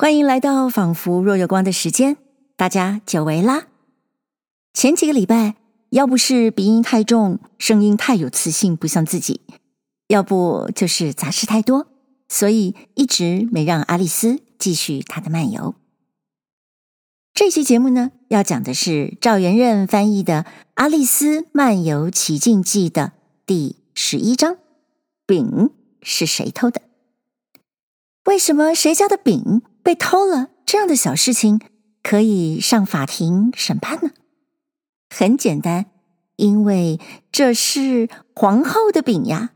欢迎来到仿佛若有光的时间，大家久违啦！前几个礼拜，要不是鼻音太重，声音太有磁性，不像自己；要不就是杂事太多，所以一直没让阿丽丝继续她的漫游。这期节目呢，要讲的是赵元任翻译的《阿丽丝漫游奇境记》的第十一章：饼是谁偷的？为什么谁家的饼被偷了这样的小事情可以上法庭审判呢？很简单，因为这是皇后的饼呀。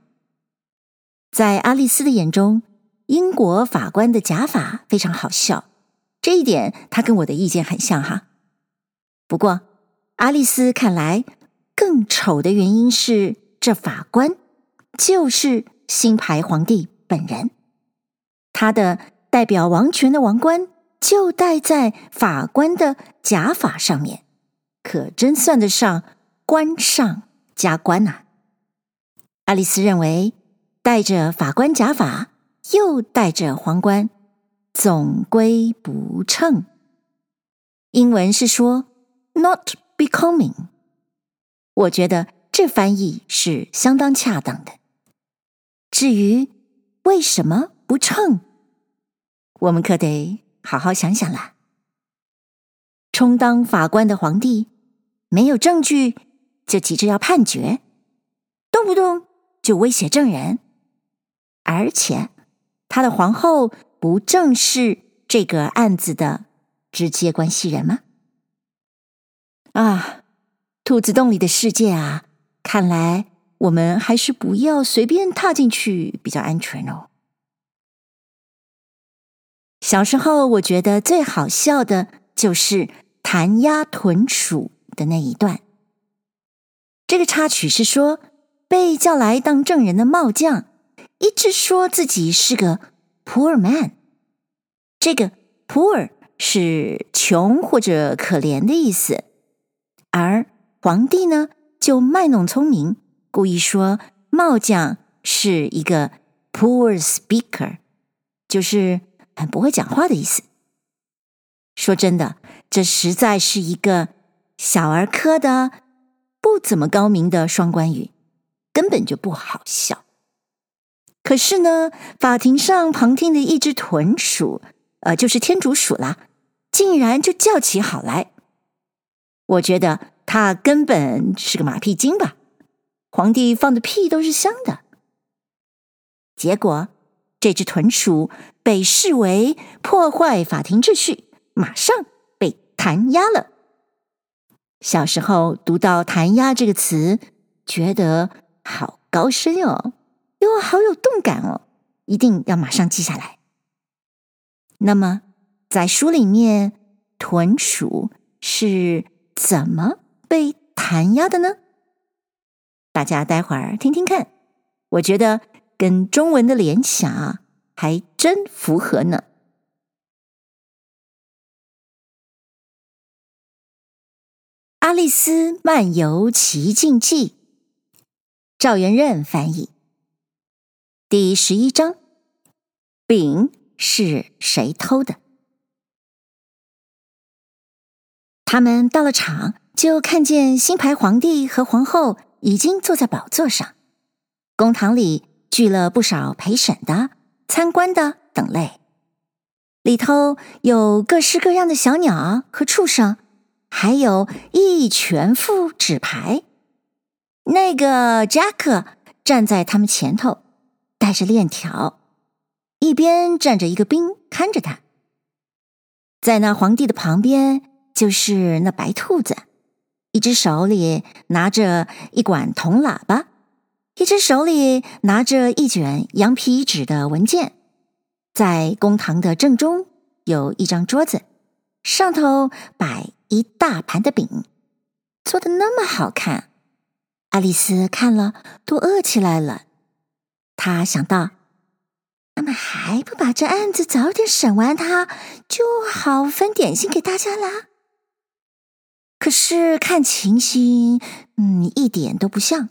在阿丽丝的眼中，英国法官的假法非常好笑，这一点他跟我的意见很像哈。不过，阿丽丝看来更丑的原因是，这法官就是新牌皇帝本人。他的代表王权的王冠就戴在法官的假发上面，可真算得上冠上加冠呐！爱丽丝认为，戴着法官假发又戴着皇冠，总归不称。英文是说 “not becoming”，我觉得这翻译是相当恰当的。至于为什么不称？我们可得好好想想了。充当法官的皇帝没有证据就急着要判决，动不动就威胁证人，而且他的皇后不正是这个案子的直接关系人吗？啊，兔子洞里的世界啊，看来我们还是不要随便踏进去比较安全哦。小时候，我觉得最好笑的就是弹压豚鼠的那一段。这个插曲是说，被叫来当证人的帽将一直说自己是个 poor man。这个 poor 是穷或者可怜的意思，而皇帝呢就卖弄聪明，故意说帽将是一个 poor speaker，就是。很不会讲话的意思。说真的，这实在是一个小儿科的、不怎么高明的双关语，根本就不好笑。可是呢，法庭上旁听的一只豚鼠，呃，就是天竺鼠啦，竟然就叫起好来。我觉得他根本是个马屁精吧？皇帝放的屁都是香的。结果。这只豚鼠被视为破坏法庭秩序，马上被弹压了。小时候读到“弹压”这个词，觉得好高深哦，又好有动感哦，一定要马上记下来。那么，在书里面，豚鼠是怎么被弹压的呢？大家待会儿听听看，我觉得。跟中文的联想还真符合呢。《阿丽丝漫游奇境记》，赵元任翻译，第十一章：饼是谁偷的？他们到了场，就看见新牌皇帝和皇后已经坐在宝座上，公堂里。聚了不少陪审的、参观的等类，里头有各式各样的小鸟和畜生，还有一全副纸牌。那个杰克站在他们前头，带着链条，一边站着一个兵看着他。在那皇帝的旁边，就是那白兔子，一只手里拿着一管铜喇叭。一只手里拿着一卷羊皮纸的文件，在公堂的正中有一张桌子，上头摆一大盘的饼，做的那么好看，爱丽丝看了都饿起来了。她想到，他们还不把这案子早点审完，他就好分点心给大家啦。可是看情形，嗯，一点都不像。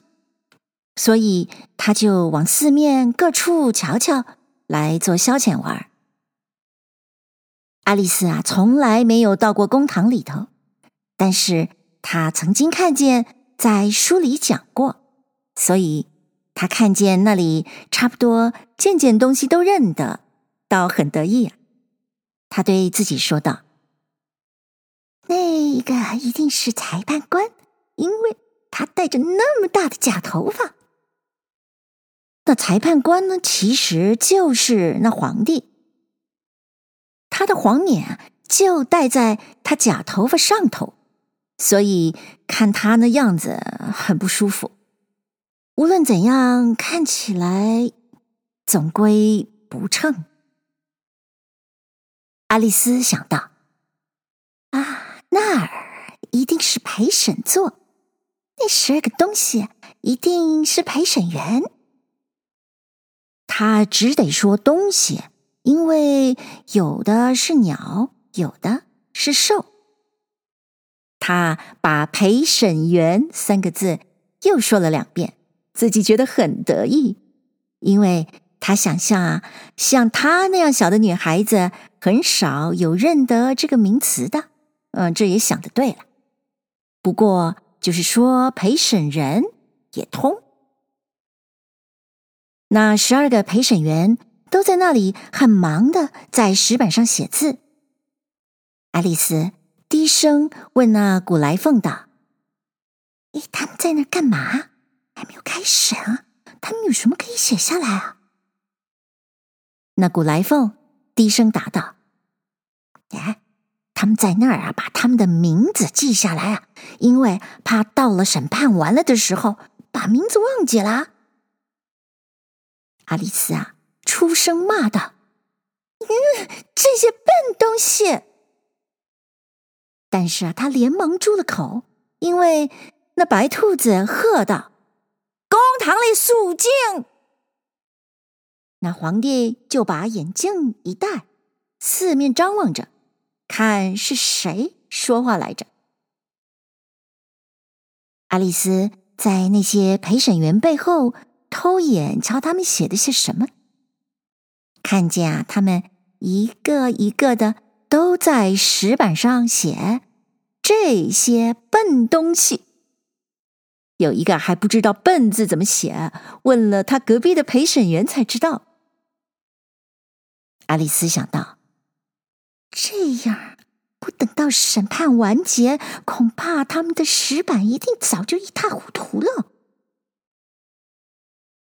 所以他就往四面各处瞧瞧，来做消遣玩。爱丽丝啊，从来没有到过公堂里头，但是她曾经看见在书里讲过，所以她看见那里差不多件件东西都认得，倒很得意啊。她对自己说道：“那个一定是裁判官，因为他戴着那么大的假头发。那裁判官呢，其实就是那皇帝。”他的黄冕就戴在他假头发上头，所以看他那样子很不舒服。无论怎样，看起来总归不称。阿丽丝想到：“啊，那儿一定是陪审座，那十二个东西一定是陪审员。”他只得说东西。因为有的是鸟，有的是兽。他把“陪审员”三个字又说了两遍，自己觉得很得意，因为他想象啊，像她那样小的女孩子很少有认得这个名词的。嗯，这也想得对了。不过就是说陪审人也通。那十二个陪审员。都在那里很忙的在石板上写字。爱丽丝低声问那古来凤道：“诶，他们在那干嘛？还没有开审啊？他们有什么可以写下来啊？”那古来凤低声答道：“哎，他们在那儿啊，把他们的名字记下来啊，因为怕到了审判完了的时候把名字忘记了。”爱丽丝啊。出声骂道：“嗯，这些笨东西！”但是啊，他连忙住了口，因为那白兔子喝道：“公堂里肃静！”那皇帝就把眼镜一戴，四面张望着，看是谁说话来着。爱丽丝在那些陪审员背后偷眼瞧他们写的些什么。看见啊，他们一个一个的都在石板上写这些笨东西。有一个还不知道“笨”字怎么写，问了他隔壁的陪审员才知道。爱丽丝想到，这样不等到审判完结，恐怕他们的石板一定早就一塌糊涂了。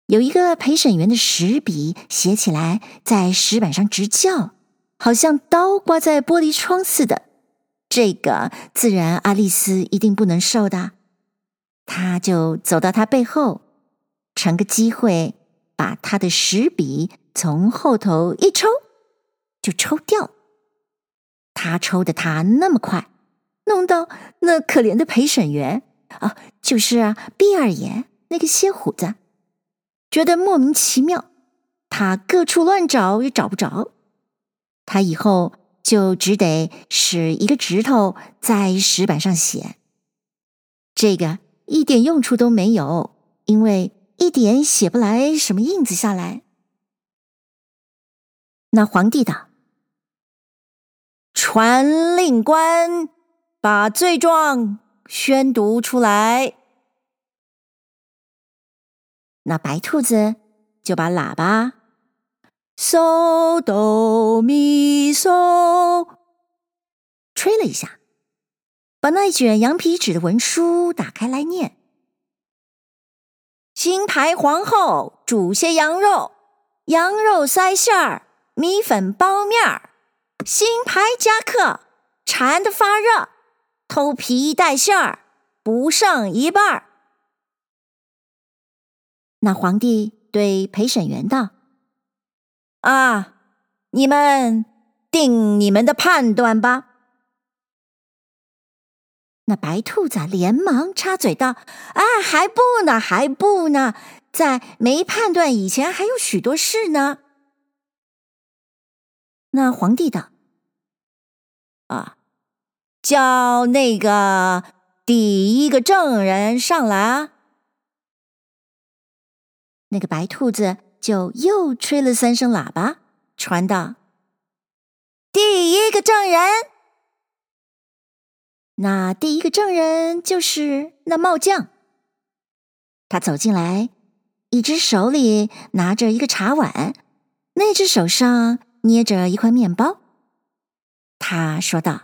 有一个陪审员的石笔写起来在石板上直叫，好像刀刮在玻璃窗似的。这个自然阿丽丝一定不能受的，她就走到他背后，乘个机会把他的石笔从后头一抽，就抽掉。他抽的他那么快，弄到那可怜的陪审员啊，就是啊，毕二爷那个蝎虎子。觉得莫名其妙，他各处乱找也找不着，他以后就只得使一个指头在石板上写，这个一点用处都没有，因为一点写不来什么印子下来。那皇帝道：“传令官把罪状宣读出来。”那白兔子就把喇叭嗦哆咪嗦吹了一下，把那卷羊皮纸的文书打开来念：“新牌皇后煮些羊肉，羊肉塞馅儿，米粉包面儿。新牌夹克馋得发热，偷皮带馅儿，不剩一半儿。”那皇帝对陪审员道：“啊，你们定你们的判断吧。”那白兔子连忙插嘴道：“啊，还不呢，还不呢，在没判断以前还有许多事呢。”那皇帝道：“啊，叫那个第一个证人上来啊。”那个白兔子就又吹了三声喇叭，传道：“第一个证人。那第一个证人就是那帽匠。他走进来，一只手里拿着一个茶碗，那只手上捏着一块面包。他说道：“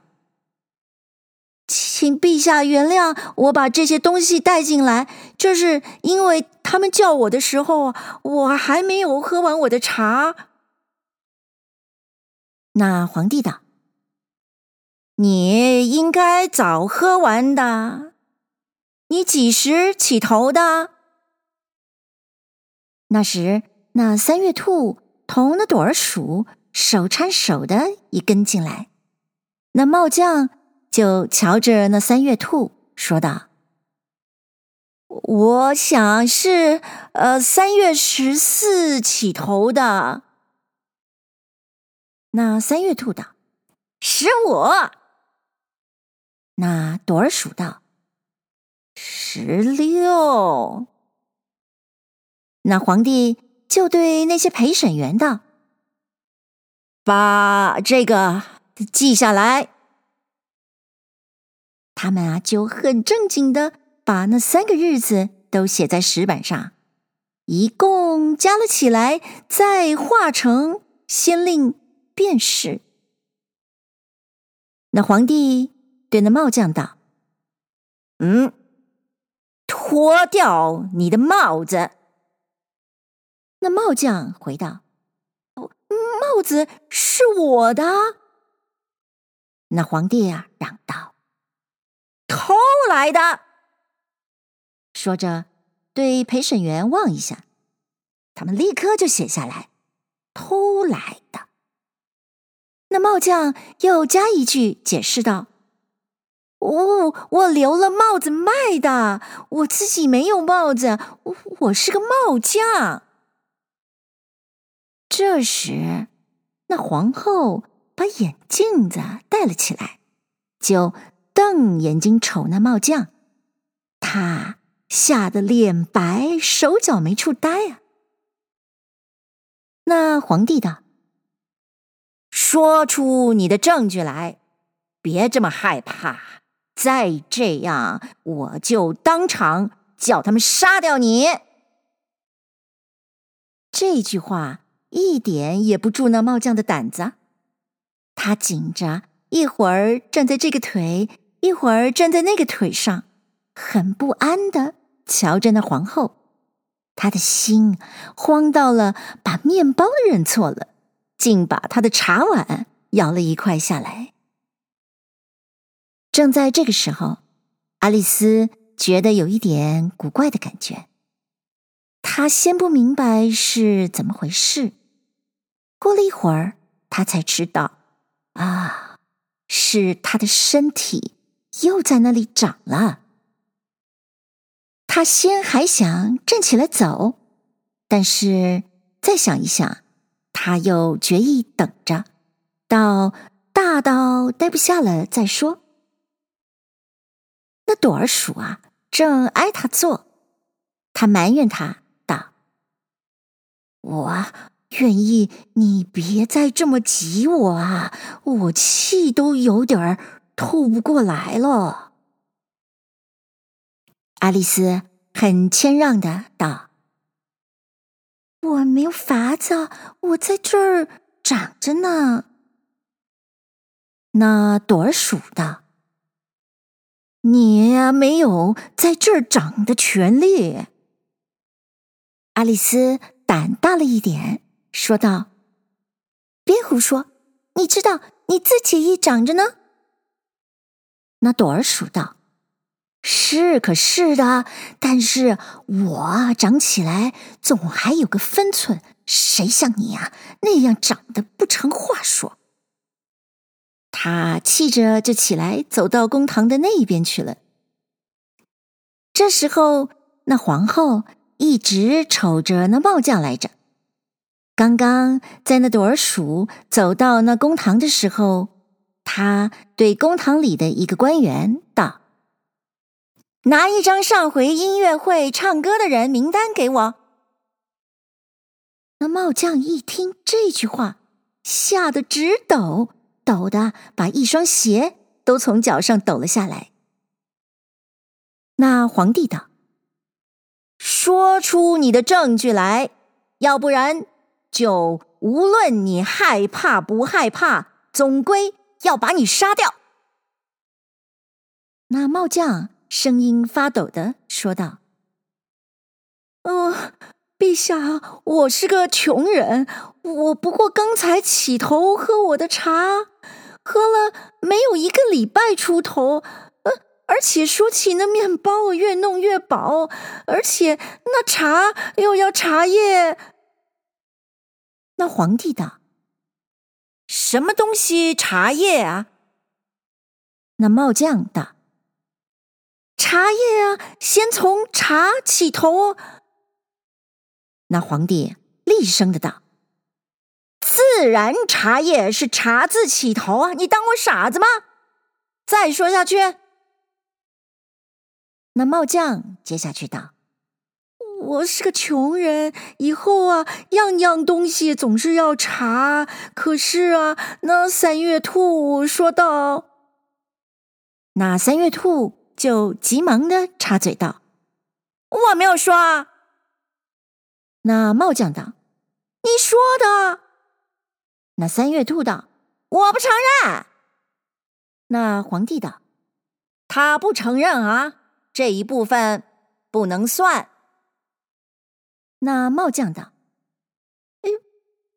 请陛下原谅我把这些东西带进来，这是因为他们叫我的时候，我还没有喝完我的茶。”那皇帝道。你应该早喝完的。你几时起头的？那时，那三月兔同那朵儿鼠手牵手的一跟进来，那帽匠就瞧着那三月兔说道：“我想是呃三月十四起头的。”那三月兔道：“十五。”那朵儿数道：“十六。”那皇帝就对那些陪审员道：“把这个记下来。”他们啊，就很正经的把那三个日子都写在石板上，一共加了起来，再画成先令便是。那皇帝。对那帽匠道：“嗯，脱掉你的帽子。”那帽匠回道：“帽子是我的。”那皇帝啊，嚷道：“偷来的！”说着，对陪审员望一下，他们立刻就写下来：“偷来的。”那帽匠又加一句解释道。哦，我留了帽子卖的，我自己没有帽子，我我是个帽匠。这时，那皇后把眼镜子戴了起来，就瞪眼睛瞅那帽匠，他吓得脸白，手脚没处待啊。那皇帝道：“说出你的证据来，别这么害怕。”再这样，我就当场叫他们杀掉你。这句话一点也不助那帽匠的胆子，他紧着，一会儿站在这个腿，一会儿站在那个腿上，很不安的瞧着那皇后。他的心慌到了，把面包认错了，竟把他的茶碗咬了一块下来。正在这个时候，爱丽丝觉得有一点古怪的感觉。她先不明白是怎么回事，过了一会儿，她才知道，啊，是她的身体又在那里长了。他先还想站起来走，但是再想一想，他又决意等着，到大到待不下了再说。那朵儿鼠啊，正挨他坐，他埋怨他道：“我愿意你别再这么挤我啊，我气都有点儿透不过来了。”爱丽丝很谦让的道：“我没有法子，我在这儿长着呢。”那朵儿鼠道。你，没有在这儿长的权利。爱丽丝胆大了一点，说道：“别胡说，你知道你自己一长着呢。”那朵儿数道：“是可是的，但是我长起来总还有个分寸，谁像你呀那样长得不成话说。”他气着就起来，走到公堂的那一边去了。这时候，那皇后一直瞅着那帽匠来着。刚刚在那朵儿鼠走到那公堂的时候，他对公堂里的一个官员道：“拿一张上回音乐会唱歌的人名单给我。”那帽匠一听这句话，吓得直抖。抖的把一双鞋都从脚上抖了下来。那皇帝道：“说出你的证据来，要不然就无论你害怕不害怕，总归要把你杀掉。”那帽将声音发抖的说道：“嗯、陛下，我是个穷人，我不过刚才起头喝我的茶，喝了没有一个礼拜出头。”呃而且说起那面包，越弄越饱，而且那茶又要茶叶。那皇帝道：“什么东西茶叶啊？”那帽将道：“茶叶啊，先从茶起头。”那皇帝厉声的道：“自然茶叶是茶字起头啊！你当我傻子吗？再说下去。”那帽将接下去道：“我是个穷人，以后啊，样样东西总是要查。可是啊，那三月兔说道。”那三月兔就急忙的插嘴道：“我没有说啊。”那帽将道：“你说的。”那三月兔道：“我不承认。”那皇帝道：“他不承认啊。”这一部分不能算。那帽将道：“哎，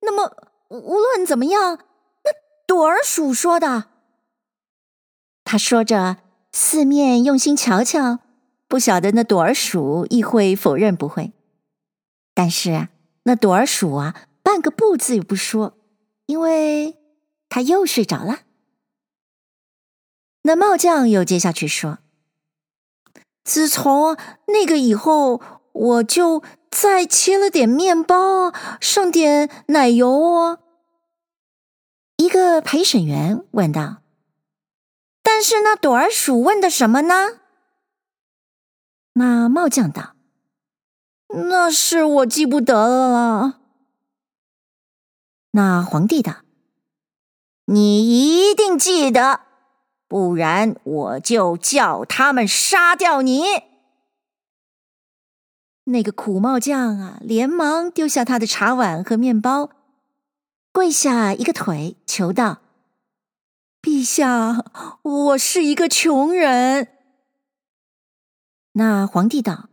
那么无论怎么样，那朵儿鼠说的。”他说着，四面用心瞧瞧，不晓得那朵儿鼠亦会否认不会。但是那朵儿鼠啊，半个不字也不说，因为他又睡着了。那帽将又接下去说。自从那个以后，我就再切了点面包，上点奶油哦。一个陪审员问道：“但是那朵儿鼠问的什么呢？”那帽将道：“那是我记不得了。”那皇帝道：“你一定记得。”不然我就叫他们杀掉你。那个苦帽将啊，连忙丢下他的茶碗和面包，跪下一个腿，求道：“陛下，我是一个穷人。”那皇帝道：“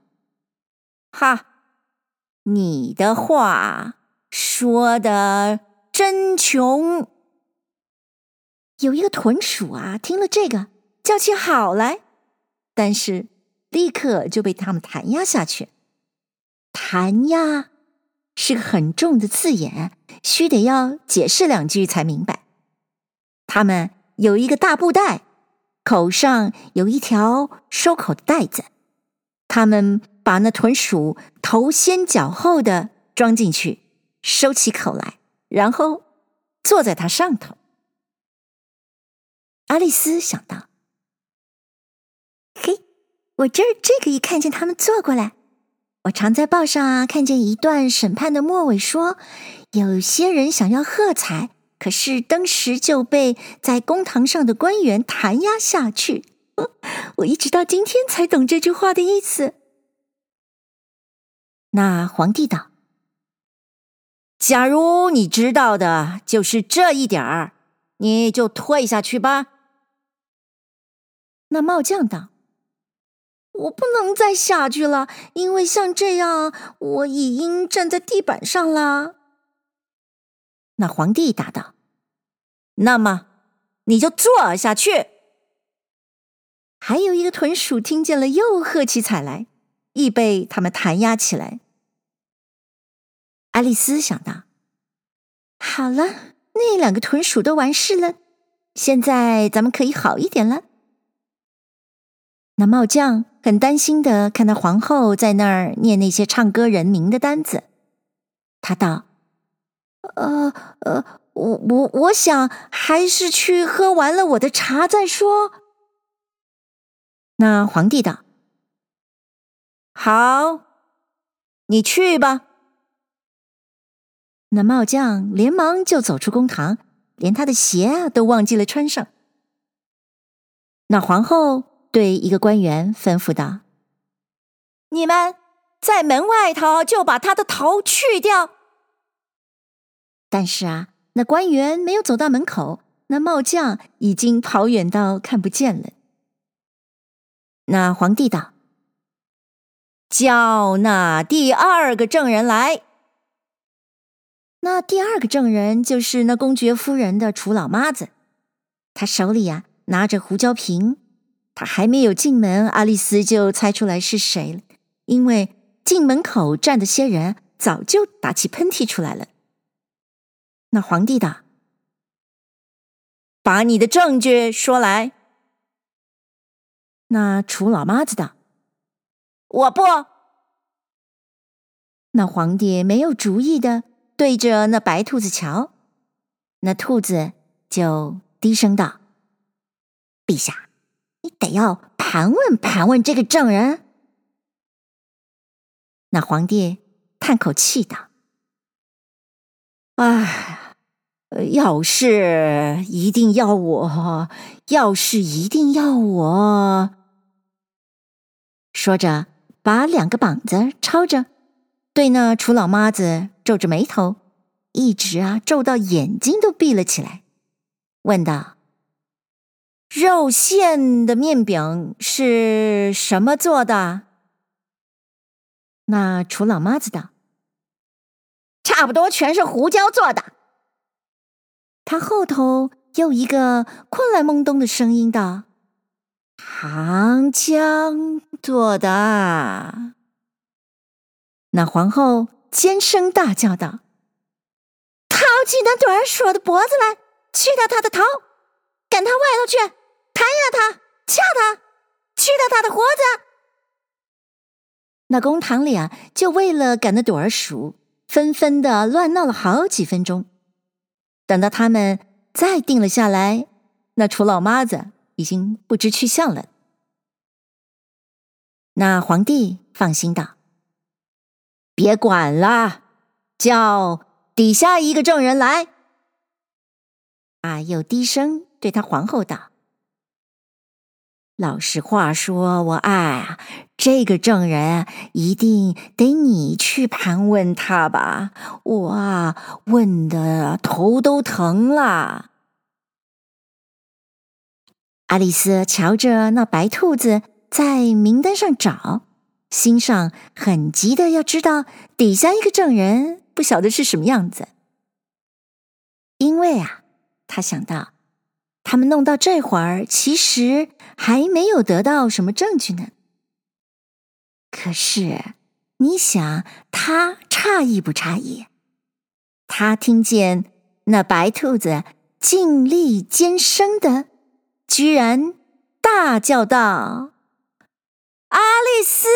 哈，你的话说的真穷。”有一个豚鼠啊，听了这个叫起好来，但是立刻就被他们弹压下去。弹压是个很重的字眼，须得要解释两句才明白。他们有一个大布袋，口上有一条收口的带子，他们把那豚鼠头先脚后的装进去，收起口来，然后坐在它上头。阿丽丝想到：“嘿，我这儿这个一看见他们坐过来，我常在报上啊看见一段审判的末尾说，有些人想要喝彩，可是当时就被在公堂上的官员弹压下去。我一直到今天才懂这句话的意思。”那皇帝道：“假如你知道的就是这一点儿，你就退下去吧。”那帽将道：“我不能再下去了，因为像这样，我已经站在地板上啦。”那皇帝答道：“那么你就坐下去。”还有一个豚鼠听见了，又喝起彩来，亦被他们弹压起来。爱丽丝想到：“好了，那两个豚鼠都完事了，现在咱们可以好一点了。”那帽将很担心的看到皇后在那儿念那些唱歌人名的单子，他道：“呃呃，我我我想还是去喝完了我的茶再说。”那皇帝道：“好，你去吧。”那帽将连忙就走出公堂，连他的鞋啊都忘记了穿上。那皇后对一个官员吩咐道：“你们在门外头就把他的头去掉。”但是啊，那官员没有走到门口，那帽将已经跑远到看不见了。那皇帝道：“叫那第二个证人来。”那第二个证人就是那公爵夫人的楚老妈子，她手里呀、啊、拿着胡椒瓶，还没有进门，阿丽丝就猜出来是谁了，因为进门口站的些人早就打起喷嚏出来了。那皇帝道：“把你的证据说来。”那楚老妈子道：“我不。”那皇帝没有主意的对着那白兔子瞧，那兔子就低声道：“陛下，得要盘问盘问这个证人。”那皇帝叹口气道：“哎，要是一定要我，要是一定要我。”说着，把两个膀子抄着，对那楚老妈子皱着眉头，一直啊皱到眼睛都闭了起来，问道：“肉馅的面饼是什么做的？”那楚老妈子道：“差不多全是胡椒做的。”他后头又一个困来懵懂的声音道。糖浆做的。那皇后尖声大叫道：“掏起那朵儿鼠的脖子来，去掉他的头，赶他外头去，弹呀他，掐他，去掉他的胡子。”那公堂里啊，就为了赶那朵儿熟，纷纷的乱闹了好几分钟。等到他们再定了下来，那楚老妈子已经不知去向了。那皇帝放心道：“别管了，叫底下一个证人来。”啊，又低声对他皇后道：“老实话说，我爱啊，这个证人一定得你去盘问他吧？我啊，问的头都疼了。”阿丽丝瞧着那白兔子。在名单上找，心上很急的要知道底下一个证人不晓得是什么样子，因为啊，他想到他们弄到这会儿，其实还没有得到什么证据呢。可是你想，他诧异不诧异？他听见那白兔子尽力尖声的，居然大叫道。阿丽丝，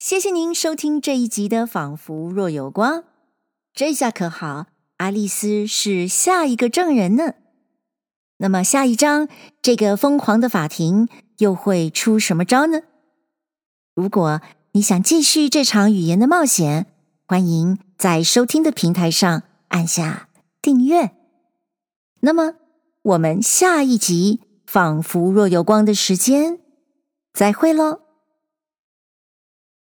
谢谢您收听这一集的《仿佛若有光》。这下可好，阿丽丝是下一个证人呢。那么下一章，这个疯狂的法庭又会出什么招呢？如果你想继续这场语言的冒险，欢迎在收听的平台上按下订阅。那么，我们下一集《仿佛若有光》的时间，再会喽。